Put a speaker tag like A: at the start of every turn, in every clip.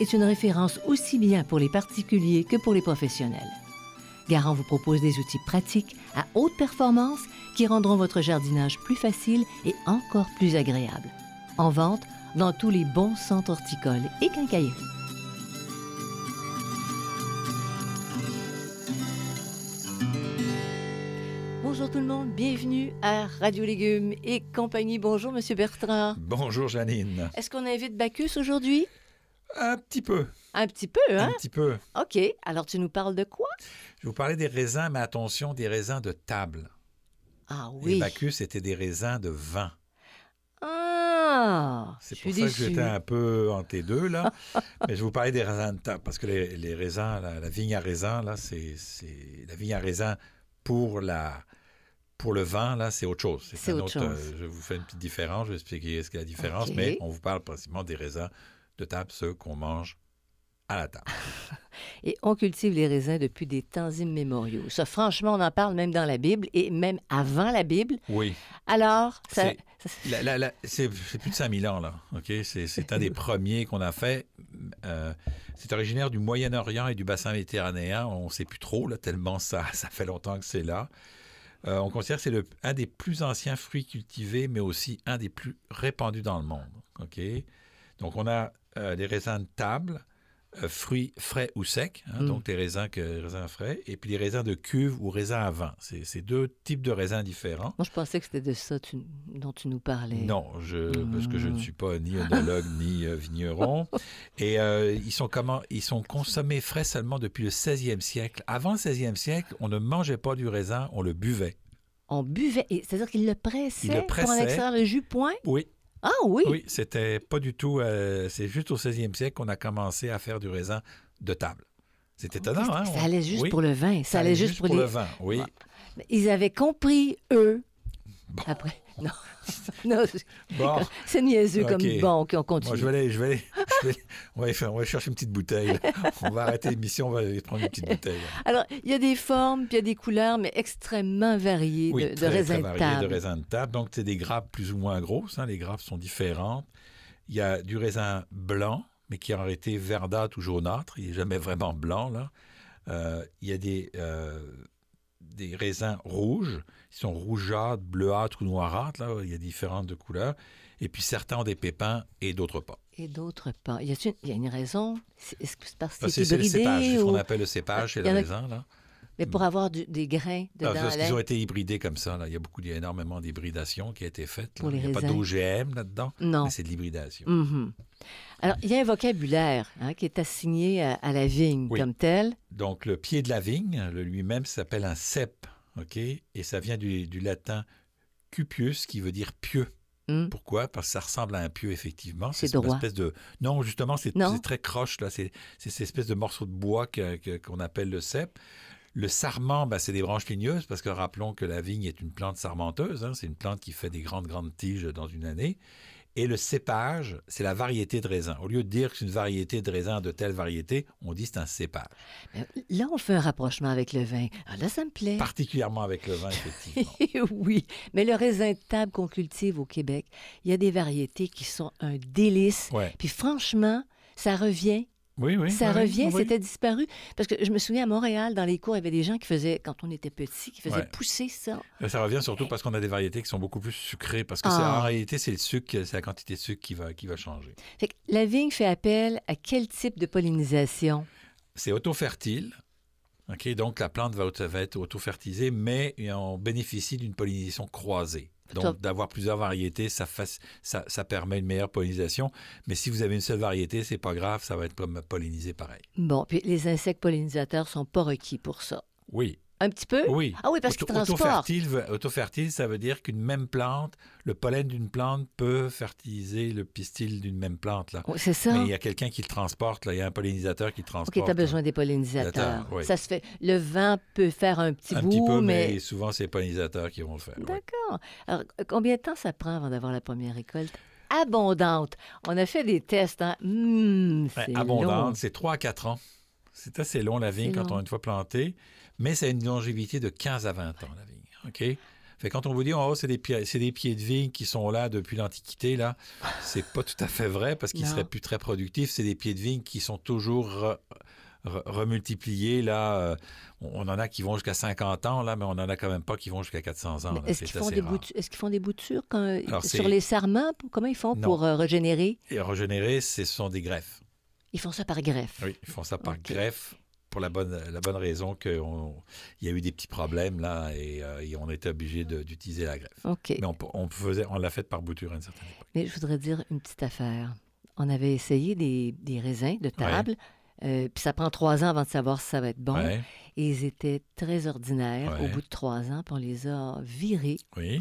A: est une référence aussi bien pour les particuliers que pour les professionnels. Garant vous propose des outils pratiques à haute performance qui rendront votre jardinage plus facile et encore plus agréable. En vente dans tous les bons centres horticoles et quincailleries. Bonjour tout le monde, bienvenue à Radio Légumes et compagnie. Bonjour Monsieur Bertrand.
B: Bonjour Janine.
A: Est-ce qu'on invite Bacchus aujourd'hui?
B: Un petit peu,
A: Un petit peu, hein?
B: un petit peu.
A: OK. Alors, tu nous parles de quoi?
B: Je vais vous parler des raisins, mais attention, des raisins de table.
A: Ah
B: Les
A: oui.
B: Bacchus, c'était des raisins de vin.
A: Ah!
B: C'est pour ça que j'étais un peu entre les deux, là. mais je vais vous parler des raisins de table, parce que les, les raisins, la, la vigne à raisin, là, c'est la vigne à raisin pour la pour le vin, là, c'est autre chose.
A: C'est autre chose.
B: euh, je vous fais une petite différence, je vais expliquer ce qu'est la différence, mais on vous parle principalement des raisins de table, ceux qu'on mange à la table.
A: Et on cultive les raisins depuis des temps immémoriaux. Ça, franchement, on en parle même dans la Bible et même avant la Bible.
B: Oui.
A: Alors, ça,
B: C'est- plus de 5000 ans, là. OK? C'est un des premiers qu'on a fait. Euh, c'est originaire du Moyen-Orient et du bassin méditerranéen. On ne sait plus trop, là, tellement ça, ça fait longtemps que c'est là. Euh, on considère que c'est le- un des plus anciens fruits cultivés, mais aussi un des plus répandus dans le monde. OK? Donc, on a euh, des raisins de table, euh, fruits frais ou secs, hein,
A: Mm.
B: donc des raisins, que, raisins frais, et puis les raisins de cuve ou raisins à vin. C'est deux types de raisins différents.
A: moi, je pensais que c'était de ça tu- dont tu nous parlais.
B: Non, je, parce que je ne
A: Mm.
B: suis pas ni œnologue ni euh, vigneron. Et euh, ils, sont comment, ils sont consommés frais seulement depuis le 16e siècle. Avant le 16e siècle, on ne mangeait pas du raisin, on le buvait.
A: On buvait, c'est-à-dire qu'il le pressait
B: le
A: pour en extraire le jus point?
B: Oui,
A: Ah oui!
B: oui, c'était pas du tout. euh, c'est juste au 16e siècle qu'on a commencé à faire du raisin de table. C'est étonnant, hein?
A: Ça allait juste
B: oui,
A: pour le vin. Ça, allait juste pour, les...
B: le vin, oui.
A: Ils avaient compris, eux.
B: Bon.
A: Après, non. non, c'est-
B: Bon,
A: c'est niaiseux
B: Ok.
A: comme bon, OK, on continue.
B: je vais aller, je vais aller, je vais aller- on, va aller faire- on va chercher une petite bouteille. On va arrêter l'émission, on va aller prendre une petite bouteille.
A: Alors, il y a des formes, puis il y a des couleurs, mais extrêmement variées
B: Oui,
A: de, de
B: très,
A: raisins
B: très
A: de table.
B: de raisins de table. Donc, c'est des grappes plus ou moins grosses. hein, Les grappes sont différentes. Il y a du raisin blanc, mais qui aurait été verdâtre ou jaunâtre. Il n'est jamais vraiment blanc, là. Euh, il y a des, euh, des raisins rouges. Ils sont rougeâtres, bleuâtres ou noirâtres. Là. Il y a différentes de couleurs. Et puis, certains ont des pépins et d'autres pas.
A: Et d'autres pas. Y il y a une raison? C'est- Est-ce que c'est parce que
B: Parce
A: c'est hybridé?
B: C'est ce qu'on appelle le cépage chez
A: y
B: le raisin, là.
A: Mais pour avoir du- des grains dedans.
B: Ah, parce qu'ils ont été hybridés comme ça. Là. Il y a beaucoup, il y a énormément d'hybridation qui a été faite. là.
A: Pour les
B: Il n'y a pas d'OGM là-dedans,
A: Non.
B: mais c'est de l'hybridation.
A: Mhm. Alors, il y a un vocabulaire hein, qui est assigné à, à la vigne
B: Oui.
A: comme tel.
B: Donc, le pied de la vigne, lui-même, s'appelle un cep, OK? Et ça vient du, du latin cupius, qui veut dire pieux.
A: Hmm.
B: Pourquoi? Parce que ça ressemble à un pieu, effectivement.
A: C'est
B: une espèce de... Non, justement, c'est très croche, là. C'est cette espèce de morceau de bois que- qu'on appelle le cep. Le sarment, ben, c'est des branches ligneuses, parce que rappelons que la vigne est une plante sarmenteuse. hein. C'est une plante qui fait des grandes, grandes tiges dans une année. Et le cépage, c'est la variété de raisin. Au lieu de dire que c'est une variété de raisin de telle variété, on dit que c'est un cépage.
A: Là, on fait un rapprochement avec le vin. Ah, là, ça me plaît.
B: Particulièrement avec le vin, effectivement.
A: oui, mais le raisin de table qu'on cultive au Québec, il y a des variétés qui sont un délice.
B: Ouais.
A: Puis franchement, ça revient.
B: Oui, oui.
A: ça
B: oui,
A: revient,
B: oui.
A: c'était disparu. Parce que je me souviens à Montréal, dans les cours, il y avait des gens qui faisaient, quand on était petits, qui faisaient
B: Ouais.
A: pousser ça.
B: Euh, Ça revient surtout parce qu'on a des variétés qui sont beaucoup plus sucrées. Parce que
A: Ah.
B: en réalité, c'est le sucre, c'est la quantité de sucre qui va, qui va changer.
A: Fait que la vigne fait appel à quel type de pollinisation?
B: C'est auto-fertile. OK? Donc, la plante va, va être auto-fertilisée, mais on bénéficie d'une pollinisation croisée. Donc, d'avoir plusieurs variétés, ça, fac- ça, ça permet une meilleure pollinisation. Mais si vous avez une seule variété, c'est pas grave, ça va être pollinisé pareil.
A: Bon, puis les insectes pollinisateurs sont pas requis pour ça.
B: Oui.
A: Un petit peu?
B: Oui.
A: Ah oui, parce qu'ils
B: Auto-
A: transportent.
B: Autofertile, ça veut dire qu'une même plante, le pollen d'une plante peut fertiliser le pistil d'une même plante. Là.
A: C'est ça.
B: Mais il y a quelqu'un qui le transporte, là. il y a un pollinisateur qui le transporte.
A: OK, tu as
B: là.
A: besoin des pollinisateurs.
B: oui.
A: Ça se fait. Le vent peut faire un petit
B: Un
A: bout,
B: petit peu,
A: mais.
B: mais souvent, c'est les pollinisateurs qui vont le faire. oui.
A: D'accord. Alors, combien de temps ça prend avant d'avoir la première récolte? Abondante. On a fait des tests. Hein? C'est
B: abondante, c'est 3 à 4 ans. C'est assez long, la vigne, quand
A: long.
B: on est une fois planté, mais c'est une longévité de 15 à 20 ans, la vigne. OK? Fait quand on vous dit, oh, c'est des, pieds, c'est des pieds de vigne qui sont là depuis l'Antiquité, là, c'est pas tout à fait vrai parce qu'ils seraient plus très productifs. C'est des pieds de vigne qui sont toujours re- re- remultipliés, là. Euh, On en a qui vont jusqu'à 50 ans, là, mais on en a quand même pas qui vont jusqu'à 400 ans.
A: Est-ce qu'ils font, des boutures- est-ce qu'ils font des boutures quand-
B: Alors,
A: sur les serments? Pour- Comment ils font
B: Non.
A: pour euh, régénérer?
B: Et régénérer, ce sont des greffes.
A: Ils font ça par greffe.
B: Oui, ils font ça par greffe pour la bonne, la bonne raison qu'il y a eu des petits problèmes là et, euh, et on était obligé d'utiliser la greffe.
A: OK.
B: Mais on, on faisait, on l'a fait par bouture à une certaine époque.
A: Mais je voudrais dire une petite affaire. On avait essayé des, des raisins de table, euh, puis ça prend trois ans avant de savoir si ça va être bon.
B: Ouais,
A: Et ils étaient très ordinaires au bout de trois ans, puis on les a virés,
B: oui.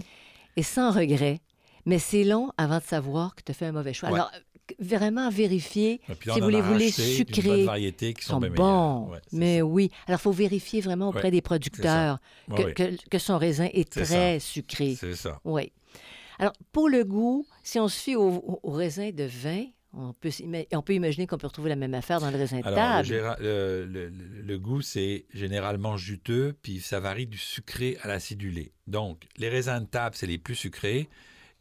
A: et sans regret. Mais c'est long avant de savoir que tu as fait un mauvais choix. Alors, vraiment vérifier
B: puis
A: si vous les voulez sucrés,
B: variété qui sont,
A: sont bons.
B: Ouais,
A: mais
B: ça.
A: oui. Alors, il faut vérifier vraiment auprès
B: Ouais,
A: des producteurs que, que- que son raisin est très sucré.
B: c'est ça.
A: Oui. Alors, pour le goût, si on se fie au, raisin de vin, on peut, s'ima- on peut imaginer qu'on peut retrouver la même affaire dans le raisin de table.
B: géra- le- le- le- le goût, c'est généralement juteux, puis ça varie du sucré à l'acidulé. Donc, les raisins de table, c'est les plus sucrés,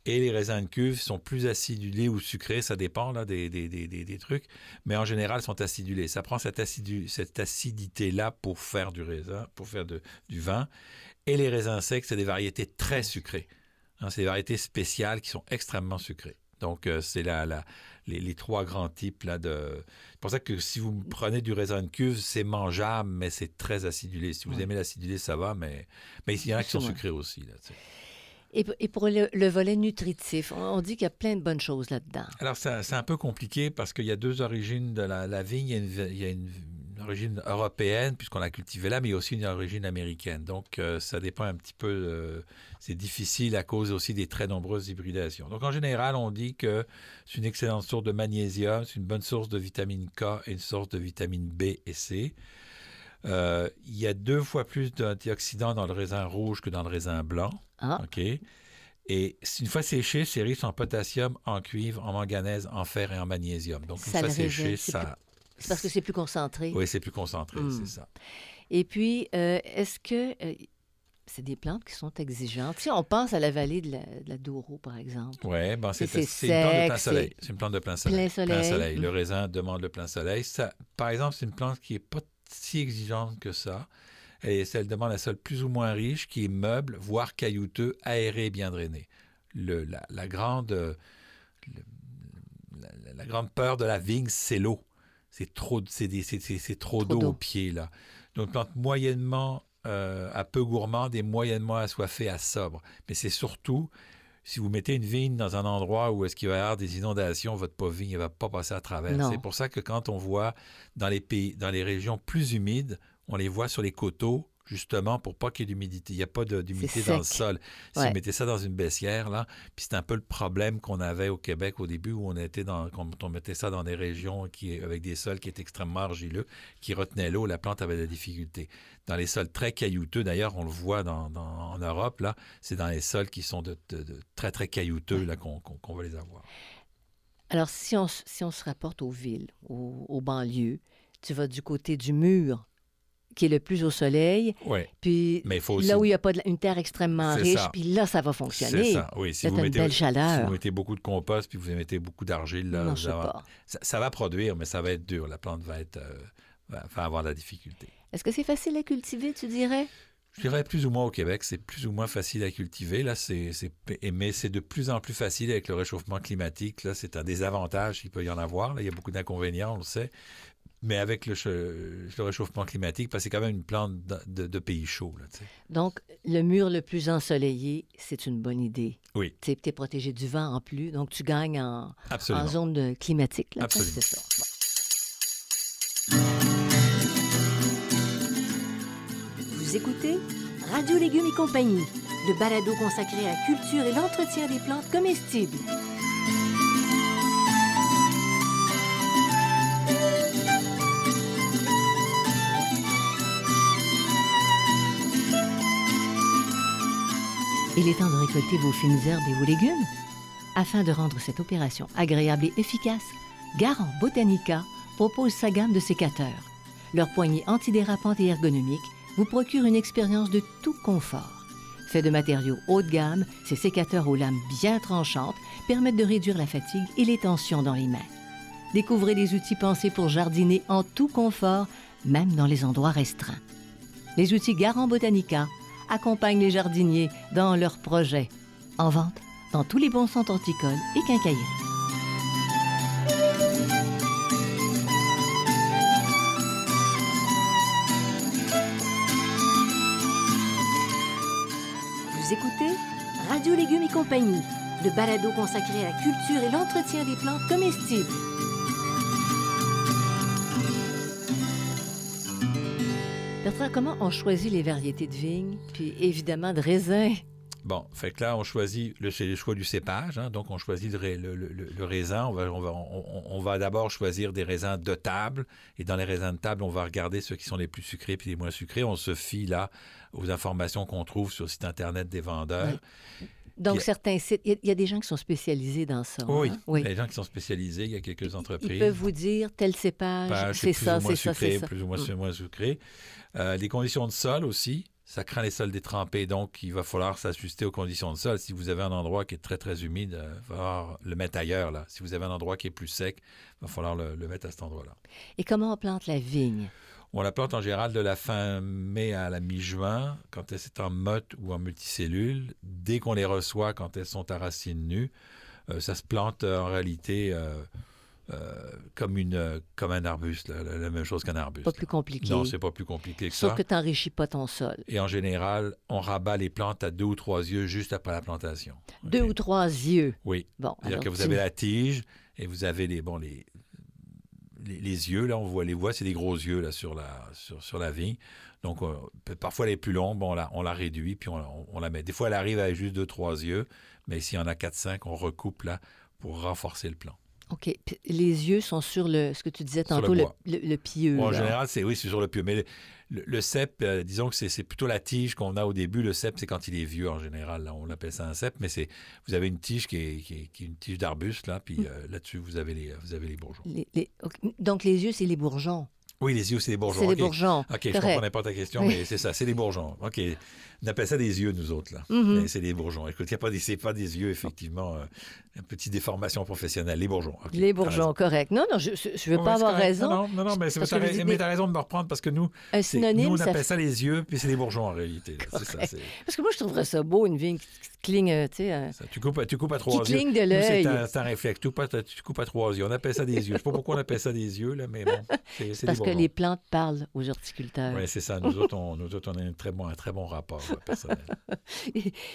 B: et les raisins de cuve sont plus acidulés ou sucrés, ça dépend là, des, des- des- des- trucs, mais en général, sont acidulés. Ça prend cette, acidu- cette acidité-là pour faire du raisin, pour faire de- du vin. Et les raisins secs, c'est des variétés très sucrées. Hein, c'est des variétés spéciales qui sont extrêmement sucrées. Donc, euh, c'est la, la- les, les trois grands types là, de, c'est pour ça que si vous prenez du raisin de cuve, c'est mangeable, mais c'est très acidulé. Si vous
A: Ouais.
B: aimez l'acidulé, ça va, mais, mais il y en a qui sont sucrés aussi. Là.
A: Et, pour le, le volet nutritif, on, dit qu'il y a plein de bonnes choses là-dedans.
B: Alors, c'est un peu compliqué parce qu'il y a deux origines de la, vigne. Il y a une, origine européenne, puisqu'on l'a cultivée là, mais il y a aussi une origine américaine. Donc, euh, ça dépend un petit peu. c'est difficile à cause aussi des très nombreuses hybridations. Donc, en général, on dit que c'est une excellente source de magnésium, c'est une bonne source de vitamine K et une source de vitamine B et C. Euh, il y a deux fois plus d'antioxydants dans le raisin rouge que dans le raisin blanc.
A: Ah,
B: OK? Et une fois séché, c'est riche en potassium, en cuivre, en manganèse, en fer et en magnésium. Donc, une
A: Ça
B: fois séché, ça.
A: c'est parce que c'est plus concentré.
B: Oui, c'est plus concentré,
A: Hmm.
B: c'est ça.
A: Et puis, euh, est-ce que euh, c'est des plantes qui sont exigeantes? Si on pense à la vallée de la, de la Douro, par exemple.
B: Oui, ben c'est une plante de plein soleil.
A: c'est
B: une plante de plein soleil.
A: plein soleil.
B: Le
A: Mm.
B: raisin demande le plein soleil. Ça, par exemple, c'est une plante qui n'est pas si exigeante que ça. Et elle demande un sol plus ou moins riche, qui est meuble, voire caillouteux, aéré et bien drainé. Le, la, la grande, euh, le- la, la grande peur de la vigne, c'est l'eau. C'est trop, c'est des- c'est- c'est- c'est trop
A: Trop
B: d'eau
A: d'eau.
B: au pied, là. Donc, plante moyennement euh, à peu gourmande et moyennement assoiffée à sobre. Mais c'est surtout, si vous mettez une vigne dans un endroit où est-ce qu'il va y avoir des inondations, votre pauvre vigne ne va pas passer à travers. C'est pour ça que quand on voit dans les pays, dans les régions plus humides, on les voit sur les coteaux, justement pour pas qu'il y ait d'humidité. Il n'y a pas d'humidité dans le sol. Si
A: Ouais.
B: vous mettez ça dans une baissière, là, puis c'est un peu le problème qu'on avait au Québec au début, où on était dans, quand on mettait ça dans des régions qui, avec des sols qui étaient extrêmement argileux, qui retenaient l'eau, la plante avait de la difficulté. Dans les sols très caillouteux, d'ailleurs, on le voit dans, dans- en Europe, là, c'est dans les sols qui sont de, de- de très, très caillouteux là, qu'on va les avoir.
A: Alors, si on, si on se rapporte aux villes, aux, aux banlieues, tu vas du côté du mur, qui est le plus au soleil,
B: Oui,
A: puis
B: mais il faut aussi...
A: là où il n'y a pas de une terre extrêmement
B: C'est
A: riche,
B: ça.
A: puis là, ça va
B: C'est
A: fonctionner.
B: ça, oui. Si
A: C'est
B: vous,
A: une
B: mettez,
A: belle
B: si
A: chaleur.
B: vous mettez beaucoup de compost puis vous mettez beaucoup d'argile, là, vous ça, ça va produire, mais ça va être dur. La plante va, être, euh, va, avoir de la difficulté.
A: Est-ce que c'est facile à cultiver, tu dirais?
B: Je dirais plus ou moins au Québec, c'est plus ou moins facile à cultiver. Là, c'est, c'est- mais c'est de plus en plus facile avec le réchauffement climatique. Là, c'est un désavantage, il peut y en avoir. Là, il y a beaucoup d'inconvénients, on le sait. Mais avec le, le, réchauffement climatique, parce que c'est quand même une plante de, de, pays chauds. Là,
A: donc, le mur le plus ensoleillé, c'est une bonne idée.
B: Oui.
A: Tu es protégé du vent en plus, donc tu gagnes en, en zone climatique. Là,
B: Absolument.
A: Ça. Vous écoutez Radio Légumes et compagnie, le balado consacré à la culture et l'entretien des plantes comestibles. Il est temps de récolter vos fines herbes et vos légumes. Afin de rendre cette opération agréable et efficace, Garant Botanica propose sa gamme de sécateurs. Leur poignée antidérapante et ergonomique vous procure une expérience de tout confort. Fait de matériaux haut de gamme, ces sécateurs aux lames bien tranchantes permettent de réduire la fatigue et les tensions dans les mains. Découvrez les outils pensés pour jardiner en tout confort, même dans les endroits restreints. Les outils Garant Botanica accompagnent les jardiniers dans leurs projets. En vente dans tous les bons centres horticoles et quincailleries. Vous écoutez Radio Légumes et compagnie, le balado consacré à la culture et l'entretien des plantes comestibles. Bertrand, comment on choisit les variétés de vignes, puis évidemment de raisins?
B: Bon, fait que là, on choisit, le, c'est le choix du cépage, hein, donc on choisit le, le, le, raisin. On va, on va, on, va d'abord choisir des raisins de table, et dans les raisins de table, on va regarder ceux qui sont les plus sucrés puis les moins sucrés. On se fie là aux informations qu'on trouve sur le site Internet des vendeurs.
A: Donc, certains sites, il y, a des gens qui sont spécialisés dans ça.
B: Oui, hein? oui. Il y a des gens qui sont spécialisés, il y a quelques entreprises.
A: Ils peuvent vous dire tel cépage, c'est ça, c'est ça, c'est ça.
B: Plus ou moins, mm. moins sucré. Euh, les conditions de sol aussi, ça craint les sols détrempés, donc il va falloir s'ajuster aux conditions de sol. Si vous avez un endroit qui est très, très humide, il va falloir le mettre ailleurs. Là. Si vous avez un endroit qui est plus sec, il va falloir le, mettre à cet endroit-là.
A: Et comment on plante la vigne?
B: On la plante en général de la fin mai à la mi-juin, quand elle est en motte ou en multicellule. Dès qu'on les reçoit, quand elles sont à racines nues, euh, ça se plante euh, en réalité euh, comme, une, comme un arbuste, la, même chose qu'un arbuste.
A: Pas plus compliqué.
B: Non, c'est pas plus compliqué que
A: ça.
B: Sauf
A: que tu n'enrichis pas ton sol.
B: Et en général, on rabat les plantes à deux ou trois yeux juste après la plantation.
A: Deux ou trois yeux.
B: Oui. Bon, C'est-à-dire que vous avez la tige et vous avez les, bon, les, les, yeux, là, on voit les voit, c'est des gros yeux là, sur, la, sur, sur la vigne. Donc, euh, parfois, elle est plus longue, bon, on, la, on la réduit, puis on, on, la met. Des fois, elle arrive avec juste deux, trois yeux, mais s'il y en a quatre, cinq, on recoupe là pour renforcer le plan.
A: OK. les yeux sont sur le, ce que tu disais tantôt, le, le, pieux.
B: en général, c'est oui, c'est sur le pieux. Mais le, cep, euh, disons que c'est plutôt la tige qu'on a au début. Le cep, c'est quand il est vieux en général. on l'appelle ça un cep, mais c'est vous avez une tige qui est, qui une tige d'arbuste, là, puis mm. euh, là-dessus, vous avez les, vous avez les bourgeons.
A: Donc, les yeux, c'est les bourgeons.
B: Oui, les yeux, c'est les bourgeons.
A: C'est les bourgeons.
B: OK, je comprenais pas ta question, mais c'est ça, c'est les bourgeons. OK. On appelle ça des yeux, nous autres, là. Mm-hmm. C'est des bourgeons. Écoute, il n'y a pas des, des yeux, effectivement, euh, une petite déformation professionnelle. Les bourgeons.
A: les bourgeons, correct. Non, non, je ne veux pas avoir raison.
B: Non, non, non mais, tu as, raison de me reprendre parce que nous, nous on appelle ça... les yeux, puis c'est les bourgeons, en réalité. Ça,
A: parce que moi, je trouverais ça beau, une vigne cligne, euh, tu sais. Euh,
B: tu, coupes, tu coupes à trois
A: qui yeux. cligne de l'œil.
B: C'est un, réflexe. Tu coupes, tu coupes à trois yeux. On appelle ça des yeux. Je ne sais pas pourquoi on appelle ça des yeux, là, mais bon.
A: C'est Parce que les plantes parlent aux horticulteurs.
B: Oui, c'est ça. Nous autres, on, nous autres, on a un très bon, un très bon rapport personnel.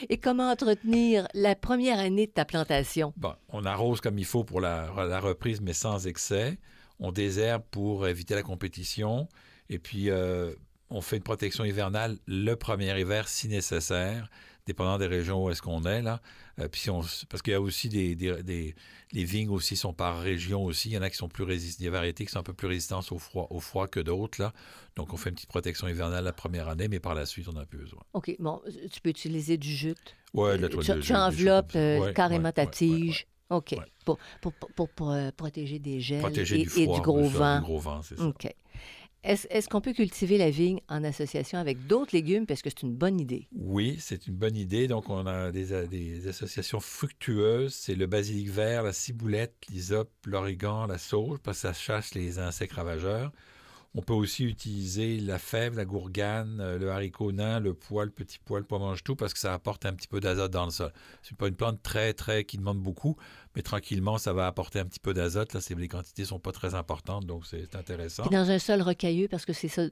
A: et, comment entretenir la première année de ta plantation?
B: Bon, on arrose comme il faut pour la, la reprise, mais sans excès. On désherbe pour éviter la compétition. Et puis, euh, on fait une protection hivernale le premier hiver si nécessaire dépendant des régions où est-ce qu'on est, là. Euh, puis on, parce qu'il y a aussi des, des, Les vignes aussi sont par région aussi. Il y en a qui sont plus résistantes, des variétés qui sont un peu plus résistantes au froid, au froid que d'autres, là. Donc, on fait une petite protection hivernale la première année, mais par la suite, on n'a plus besoin.
A: OK. Bon, tu peux utiliser du jute.
B: Oui, de la
A: toile tu, tu enveloppes euh, carrément ta tige. OK. Pour, pour, pour, pour, euh, protéger des gels et, du, gros vent.
B: Du gros vent, c'est ça.
A: OK. Est-ce qu'on peut cultiver la vigne en association avec d'autres légumes? Parce que c'est une bonne idée?
B: Oui, c'est une bonne idée. Donc, on a des, associations fructueuses. C'est le basilic vert, la ciboulette, l'hysope, l'origan, la sauge, parce que ça chasse les insectes ravageurs. On peut aussi utiliser la fève, la gourgane, euh, le haricot nain, le pois, le petit pois, le pois mange tout parce que ça apporte un petit peu d'azote dans le sol. C'est pas une plante très, très qui demande beaucoup, mais tranquillement, ça va apporter un petit peu d'azote. Là, les quantités sont pas très importantes, donc c'est intéressant.
A: dans un sol rocailleux, parce que c'est ça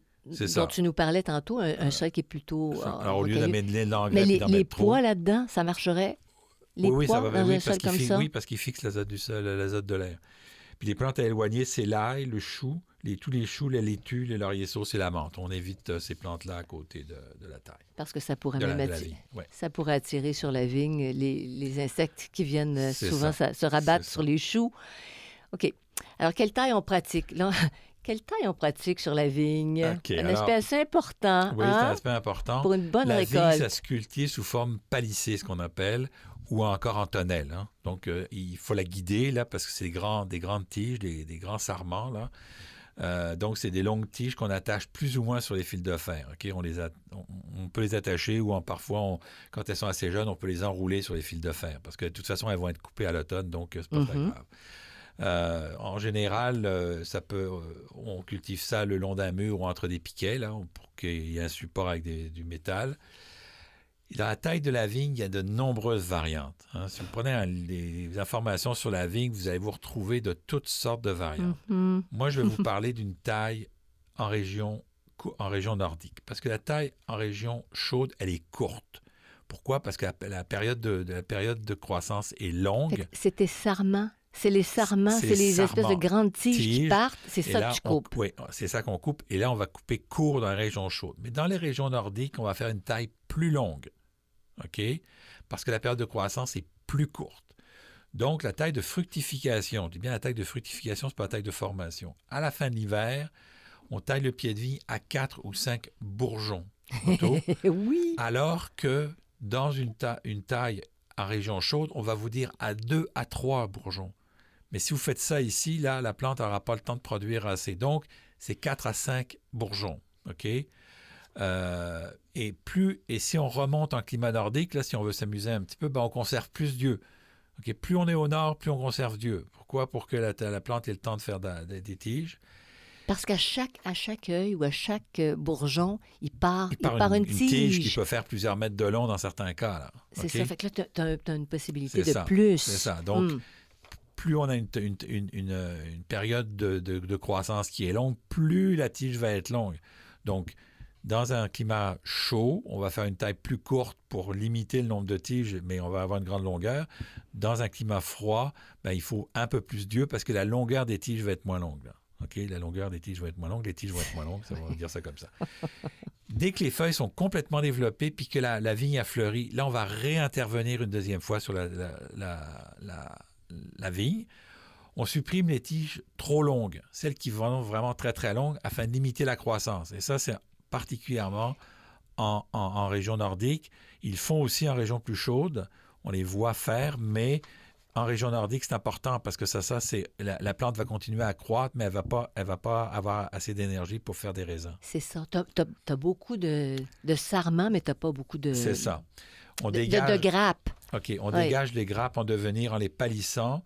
A: dont tu nous parlais tantôt, un, euh, sol qui est plutôt.
B: Euh, Alors, au lieu d'amener de l'engrais,
A: mais les, les pois là-dedans, ça marcherait? Les
B: oui,
A: pois
B: ça va,
A: dans
B: oui,
A: un sol comme
B: fixe,
A: ça?
B: Oui, parce qu'il fixe l'azote du sol, l'azote de l'air. Puis les plantes à éloigner, c'est l'ail, le chou, les, tous les choux, les laitues, les lauriers sauces et la menthe. On évite euh, ces plantes-là à côté de, de, la taille.
A: Parce que ça pourrait
B: De la-
A: même
B: la
A: attirer,
B: ouais.
A: ça pourrait attirer sur la vigne les, les insectes qui viennent euh, souvent
B: ça.
A: ça- se rabattre sur
B: ça.
A: les choux. OK. Alors, quelle taille on pratique? Là, quelle taille on pratique sur la vigne? Un
B: alors-
A: aspect assez important
B: Oui, c'est un
A: hein,
B: aspect important.
A: pour une bonne
B: la
A: récolte.
B: vigne, ça se cultive sous forme palissée, ce qu'on appelle, ou encore en tonnelle. hein. Donc, euh, il faut la guider, là, parce que c'est des, grands, des grandes tiges, des, des grands sarments, là. Euh, donc, c'est des longues tiges qu'on attache plus ou moins sur les fils de fer. ok? On, les a- on, on peut les attacher ou en, parfois, on- quand elles sont assez jeunes, on peut les enrouler sur les fils de fer parce que de toute façon, elles vont être coupées à l'automne, donc euh, c'est pas très
A: Mhm.
B: grave. Euh, en général, euh, ça peut, on cultive ça le long d'un mur ou entre des piquets, là, pour qu'il y ait un support avec des- du métal. Dans la taille de la vigne, il y a de nombreuses variantes. hein. Si vous prenez un- les informations sur la vigne, vous allez vous retrouver de toutes sortes de variantes.
A: Mhm.
B: Moi, je vais vous parler d'une taille en région, en région nordique. Parce que la taille en région chaude, elle est courte. Pourquoi? Parce que la, la période, de, de- la période de croissance est longue.
A: C'était sarment. C'est les sarments,
B: C'est
A: les espèces de grandes tiges, qui partent. C'est ça que tu
B: on-
A: coupes.
B: oui, c'est ça qu'on coupe. Et là, on va couper court dans les régions chaudes. Mais dans les régions nordiques, on va faire une taille plus longue. OK? Parce que la période de croissance est plus courte. Donc, la taille de fructification, je dis bien la taille de fructification, c'est pas la taille de formation. À la fin de l'hiver, on taille le pied de vigne à 4 ou 5 bourgeons
A: oui.
B: alors que dans une, ta- une taille en région chaude, on va vous dire à 2 à 3 bourgeons. Mais si vous faites ça ici, là, la plante n'aura pas le temps de produire assez. Donc, c'est 4 à 5 bourgeons. OK? Euh, et, plus, et si on remonte en climat nordique, là, si on veut s'amuser un petit peu, ben, on conserve plus Dieu. OK? Plus on est au nord, plus on conserve Dieu. Pourquoi? Pour que la, la plante ait le temps de faire des tiges.
A: Parce qu'à chaque, à chaque œil ou à chaque euh, bourgeon, il part,
B: Il part,
A: une,
B: une, une tige. qui
A: tige.
B: peut faire plusieurs mètres de long dans certains cas. là.
A: C'est ça. Fait que là, tu as, une possibilité de
B: ça.
A: plus.
B: C'est ça. Donc,
A: Hmm.
B: plus on a une, une- une- une, une période de, de- de croissance qui est longue, plus la tige va être longue. Donc, dans un climat chaud, on va faire une taille plus courte pour limiter le nombre de tiges, mais on va avoir une grande longueur. Dans un climat froid, ben, il faut un peu plus d'yeux parce que la longueur des tiges va être moins longue. OK? La longueur des tiges va être moins longue, les tiges vont être moins longues, ça va dire ça comme ça. Dès que les feuilles sont complètement développées puis que la, vigne a fleuri, là, on va réintervenir une deuxième fois sur la- la vigne. On supprime les tiges trop longues, celles qui vont vraiment très très longues, afin de limiter la croissance. Et ça, c'est particulièrement en, en- en région nordique. Ils font aussi en région plus chaude. On les voit faire, mais en région nordique, c'est important parce que ça, ça c'est la, la plante va continuer à croître, mais elle va pas, elle va pas avoir assez d'énergie pour faire des raisins.
A: C'est ça. Tu as, beaucoup de, de sarments, mais tu pas beaucoup de,
B: C'est ça. On
A: de, de-
B: dégage.
A: de grappes.
B: OK, on dégage les grappes en devenir en les palissant.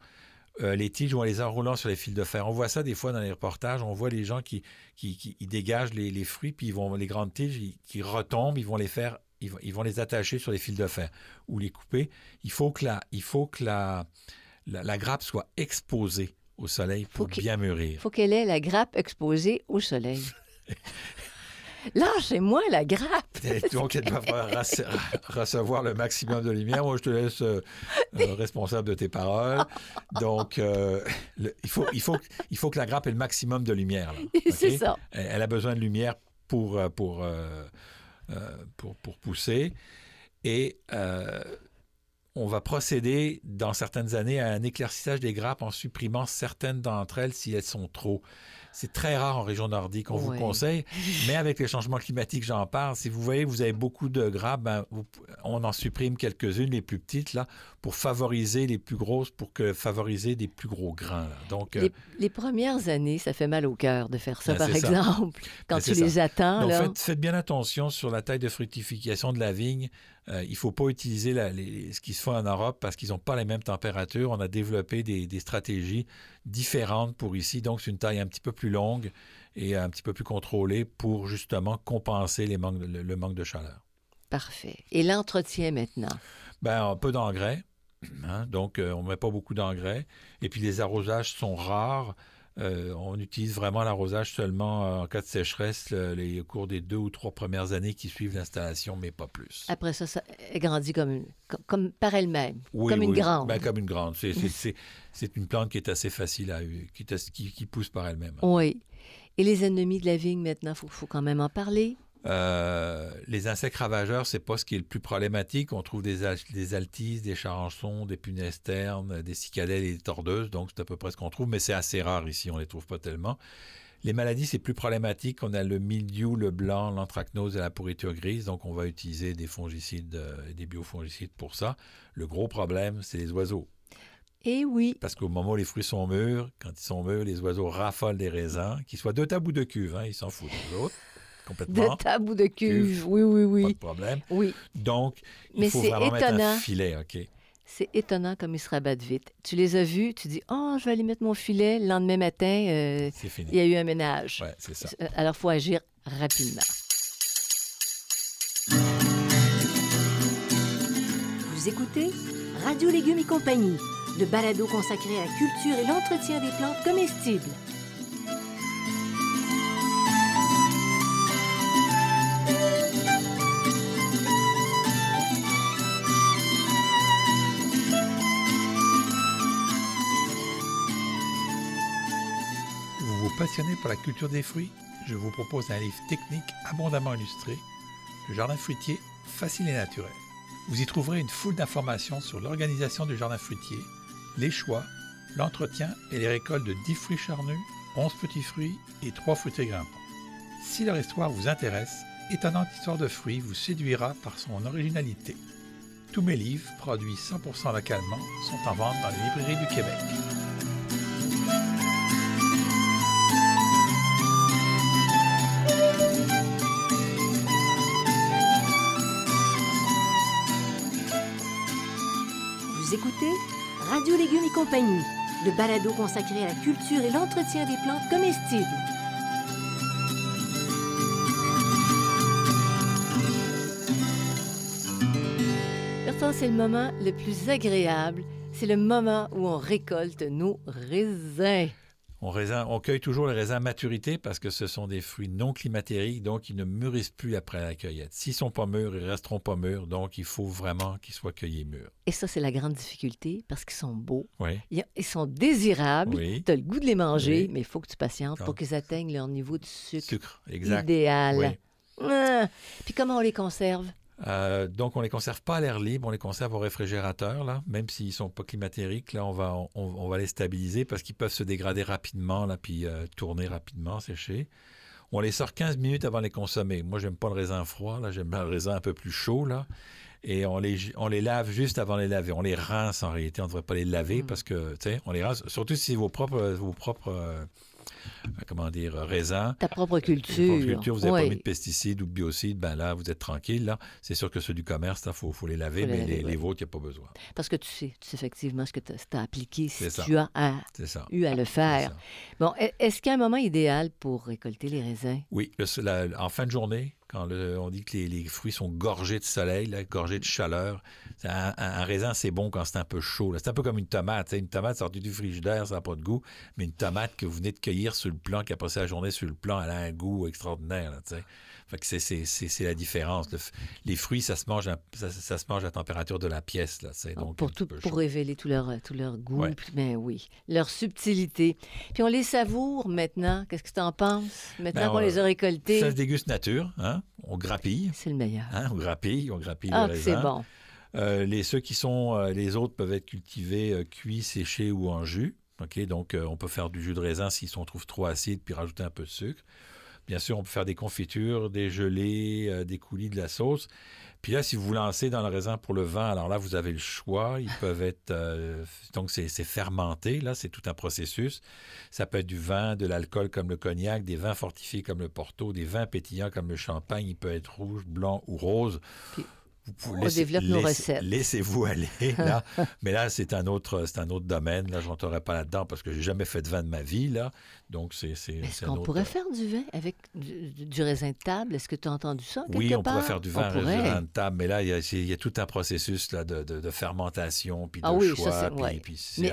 B: Euh, les tiges ou en les enroulant sur les fils de fer. On voit ça des fois dans les reportages. On voit les gens qui, qui, qui- ils dégagent les, les fruits, puis ils vont, les grandes tiges ils- qui retombent, ils vont les faire, ils vont, ils vont les attacher sur les fils de fer ou les couper. Il faut que la, il faut que la, la, la grappe soit exposée au soleil pour
A: Faut
B: bien
A: Il
B: mûrir.
A: faut qu'elle ait la grappe exposée au soleil. Lâchez-moi la grappe.
B: Et Donc, elle doit rece- recevoir le maximum de lumière. Moi, je te laisse euh, euh, responsable de tes paroles. Donc, euh, le- il, faut, il, faut, il faut que la grappe ait le maximum de lumière.
A: C'est ça.
B: Elle, a besoin de lumière pour, pour, pour, pour pousser. Et euh, on va procéder, dans certaines années, à un éclaircissage des grappes en supprimant certaines d'entre elles si elles sont trop. C'est très rare en région nordique, on
A: Ouais.
B: vous conseille. Mais avec les changements climatiques, j'en parle. Si vous voyez, vous avez beaucoup de grappes, ben, vous- on en supprime quelques-unes, les plus petites, là, pour favoriser les plus grosses, pour que favoriser des plus gros grains. là. Donc, euh,
A: Les, premières années, ça fait mal au cœur de faire ça,
B: Ben,
A: par
B: ça.
A: exemple. Quand
B: Ben,
A: tu les attends,
B: Donc,
A: là.
B: faites, faites bien attention sur la taille de fructification de la vigne Euh, il ne faut pas utiliser ce qui se fait en Europe parce qu'ils n'ont pas les mêmes températures. On a développé des, stratégies différentes pour ici. Donc, c'est une taille un petit peu plus longue et un petit peu plus contrôlée pour justement compenser les le, manque de chaleur.
A: Parfait. Et l'entretien maintenant?
B: Ben, un peu d'engrais. Hein. donc, euh, on ne met pas beaucoup d'engrais. Et puis, les arrosages sont rares. Euh, on utilise vraiment l'arrosage seulement euh, en cas de sécheresse les, au cours des deux ou trois premières années qui suivent l'installation, mais pas plus.
A: Après ça, ça grandit comme, comme, par elle-même, comme une grande.
B: Ben, comme une grande. C'est une plante qui est assez facile à qui, qui, qui pousse par elle-même.
A: Oui. Et les ennemis de la vigne, maintenant, il faut, quand même en parler.
B: Euh, les insectes ravageurs, c'est pas ce qui est le plus problématique. On trouve des, des altises, des charançons, des punaises ternes, des cicadelles et des tordeuses, donc c'est à peu près ce qu'on trouve, mais c'est assez rare ici, on les trouve pas tellement. Les maladies, c'est plus problématique. On a le mildiou, le blanc, l'anthracnose et la pourriture grise, donc on va utiliser des fongicides euh, et des biofongicides pour ça. Le gros problème, c'est les oiseaux.
A: Eh oui.
B: Parce qu'au moment où les fruits sont mûrs, quand ils sont mûrs, les oiseaux raffolent des raisins, qu'ils soient de table ou de cuve, hein, ils s'en foutent, les
A: De table ou de cuve, oui, oui, oui. Pas
B: de problème.
A: Oui.
B: Donc, il faut vraiment étonnant. mettre un filet, OK?
A: C'est étonnant comme ils se rabattent vite. Tu les as vus, tu dis Oh, je vais aller mettre mon filet. Le lendemain matin, euh, il y a eu un ménage.
B: Oui, c'est ça.
A: Euh, alors, il faut agir rapidement. Vous écoutez Radio Légumes et compagnie, le balado consacré à la culture et l'entretien des plantes comestibles.
B: Passionné par la culture des fruits, je vous propose un livre technique abondamment illustré, Le jardin fruitier facile et naturel. Vous y trouverez une foule d'informations sur l'organisation du jardin fruitier, les choix, l'entretien et les récoltes de 10 fruits charnus, 11 petits fruits et 3 fruitiers grimpants. Si leur histoire vous intéresse, Étonnante histoire de fruits vous séduira par son originalité. Tous mes livres, produits 100% localement, sont en vente dans les librairies du Québec.
A: Radio Légumes et compagnie, le balado consacré à la culture et l'entretien des plantes comestibles. Pourtant, c'est le moment le plus agréable. C'est le moment où on récolte nos raisins.
B: On, cueille toujours les raisins à maturité parce que ce sont des fruits non climatériques, donc ils ne mûrissent plus après la cueillette. S'ils sont pas mûrs, ils resteront pas mûrs, donc il faut vraiment qu'ils soient cueillis mûrs.
A: Et ça, c'est la grande difficulté parce qu'ils sont beaux.
B: Oui.
A: Ils sont désirables. Tu as le goût de les manger, mais il faut que tu patientes pour qu'ils atteignent leur niveau de sucre,
B: sucre exact.
A: idéal. Ah! Puis comment on les conserve?
B: Euh, donc, on ne les conserve pas à l'air libre, on les conserve au réfrigérateur, là, même s'ils ne sont pas climatériques. Là, on va, on, va les stabiliser parce qu'ils peuvent se dégrader rapidement, là, puis euh, tourner rapidement, sécher. On les sort 15 minutes avant de les consommer. Moi, j'aime pas le raisin froid, là, j'aime le raisin un peu plus chaud, là. Et on les, on les lave juste avant de les laver. On les rince en réalité, on ne devrait pas les laver mmh. parce que, tu sais, on les rince, surtout si vos propres, vos propres euh, comment dire, raisin.
A: Ta propre culture.
B: propre culture, vous n'avez pas mis de pesticides ou de biocides, ben là, vous êtes tranquille. Là. C'est sûr que ceux du commerce, il faut, faut, les laver, mais les, vôtres, il n'y a pas besoin.
A: Parce que tu sais, tu sais effectivement ce que tu as appliqué si tu as eu à le faire. Bon, e-, est-ce qu'il y a un moment idéal pour récolter les raisins?
B: Oui, en fin de journée, quand on dit que les, fruits sont gorgés de soleil, gorgés de chaleur. Un, raisin, c'est bon quand c'est un peu chaud. C'est un peu comme une tomate. Une tomate sortie du frigidaire, ça n'a pas de goût. Mais une tomate que vous venez de cueillir sur le plan, qui a passé la journée sur le plan, elle a un goût extraordinaire. c'est la différence. les fruits, ça se mange à, ça, se mange à température de la pièce. Là,
A: donc pour, pour révéler tout leur, tout leur goût, mais oui, leur subtilité. Puis on les savoure maintenant. Qu'est-ce que tu en penses? Maintenant ben, qu'on les a récoltés.
B: Ça se déguste nature. Hein? On grappille.
A: C'est le meilleur.
B: Hein, on grappille, on grappille
A: ah,
B: le
A: c'est bon.
B: Euh, les, ceux qui sont, euh, les autres peuvent être cultivés euh, cuits, séchés ou en jus. Ok, donc on peut faire du jus de raisin si on trouve trop acide, puis rajouter un peu de sucre. Bien sûr, on peut faire des confitures, des gelées, des coulis, de la sauce. Puis là, si vous vous lancez dans le raisin pour le vin, alors là, vous avez le choix. Ils peuvent être... Euh, donc, c'est fermenté, là, c'est tout un processus. Ça peut être du vin, de l'alcool comme le cognac, des vins fortifiés comme le porto, des vins pétillants comme le champagne. Il peut être rouge, blanc ou rose. Vous
A: On développe nos
B: laissez-
A: recettes.
B: Laissez-vous aller là. Mais là, c'est un autre, c'est un autre domaine. Là, je rentrerai pas là-dedans parce que j'ai jamais fait de vin de ma vie là. Donc c'est, c'est,
A: Est-ce qu'on
B: autre-
A: pourrait faire du vin avec du, du- du raisin de table? Est-ce que tu as entendu ça quelque
B: Oui, on
A: part?
B: pourrait faire du vin
A: On pourrait.
B: restaurant de table, mais là, il y a, y tout un processus là, de, de- de fermentation, puis de
A: Ah oui, ça,
B: choix,
A: c'est-
B: puis,
A: ouais.
B: puis c'est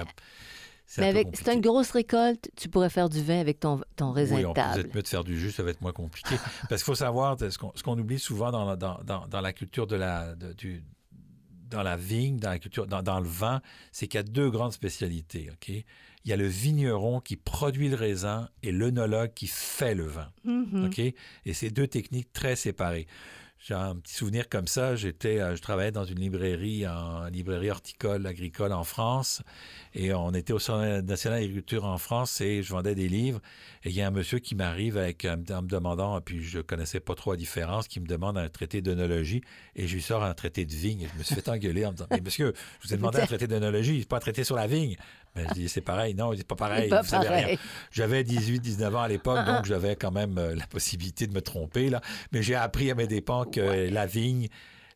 A: Mais- avec, c'est une grosse récolte, tu pourrais faire du vin avec ton, ton raisin
B: Oui,
A: de
B: on
A: table.
B: peut-être mieux de faire du jus, ça va être moins compliqué. Parce qu'il faut savoir, ce qu'on, oublie souvent dans, la- dans, dans- dans la culture de la, de- du, dans la vigne, dans la culture, dans, dans le vin, c'est qu'il y a deux grandes spécialités. ok? Il y a le vigneron qui produit le raisin et l'œnologue qui fait le vin.
A: Mhm.
B: OK? Et c'est deux techniques très séparées. J'ai un petit souvenir comme ça. J'étais, euh, je travaillais dans une librairie, en librairie horticole, agricole en France. Et on était au Centre national d'agriculture en France et je vendais des livres. Et il y a un monsieur qui m'arrive avec, euh, en me demandant, puis je connaissais pas trop la différence, qui me demande un traité d'œnologie. Et je lui sors un traité de vigne. Et je me suis fait engueuler en me disant, mais monsieur, je vous ai demandé un traité d'œnologie, pas un traité sur la vigne. Ben, je dis, c'est pareil. Non, c'est pas pareil.
A: Pas
B: vous savez rien. J'avais 18, 19 ans à l'époque,
A: Ah, ah.
B: donc j'avais quand même euh, la possibilité de me tromper. Là. Mais j'ai appris à mes dépens que la vigne,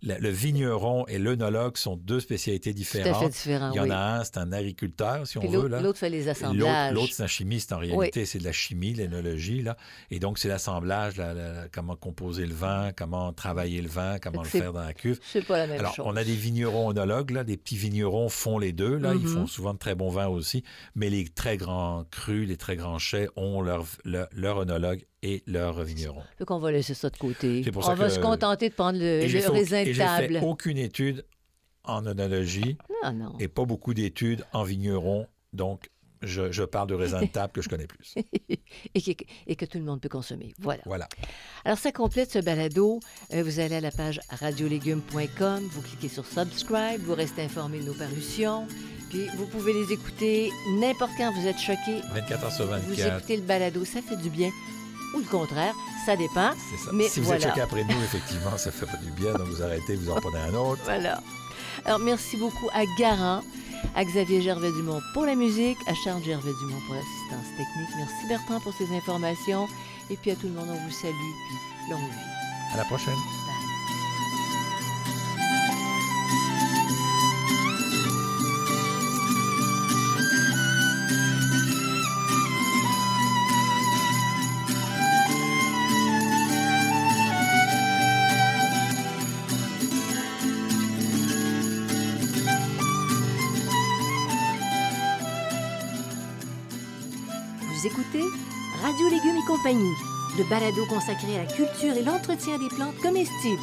B: le vigneron et l'œnologue sont deux spécialités
A: Tout à fait
B: différentes.
A: différent,
B: Il y en
A: oui.
B: a un, c'est un agriculteur, si on veut.
A: l'autre, fait les assemblages.
B: l'autre, c'est un chimiste en réalité, c'est de la chimie, l'énologie. Là. Et donc, c'est l'assemblage, la- la- la- comment composer le vin, comment travailler le vin, comment le faire dans la cuve.
A: C'est pas la même
B: Alors,
A: chose.
B: on a des vignerons onologues, là, des petits vignerons font les deux, là, ils
A: Mhm.
B: font souvent de très bons vins aussi, mais les très grands crus, les très grands chais ont leur, leur, leur œnologue et leur vigneron.
A: Fait qu'on va laisser ça de côté.
B: Pour
A: on
B: ça
A: va
B: que-
A: se contenter de prendre le,
B: au-
A: raisin de
B: j'ai fait
A: table.
B: aucune étude en
A: Non, non.
B: et pas beaucoup d'études en vigneron, donc je, je parle de raisin de table que je connais plus.
A: et, que, et que tout le monde peut consommer. Voilà.
B: Voilà.
A: Alors, ça complète ce balado. Euh, vous allez à la page radiolégumes.com, vous cliquez sur Subscribe, vous restez informé de nos parutions. Puis, vous pouvez les écouter n'importe quand vous êtes choqué.
B: 24 heures sur
A: Vous
B: 24.
A: écoutez le balado, ça fait du bien. Ou le contraire, ça dépend.
B: Ça.
A: Mais
B: si vous
A: voilà.
B: êtes choqué après nous, effectivement, ça fait pas du bien, donc vous arrêtez, vous en prenez un autre.
A: Voilà. Alors, merci beaucoup à Garant, à Xavier Gervais-Dumont pour la musique, à Charles Gervais-Dumont pour l'assistance technique. Merci Bertrand pour ces informations. Et puis à tout le monde, on vous salue. Puis longue vie.
B: À la prochaine.
C: Légumes et compagnie, le balado consacré à la culture et l'entretien des plantes comestibles.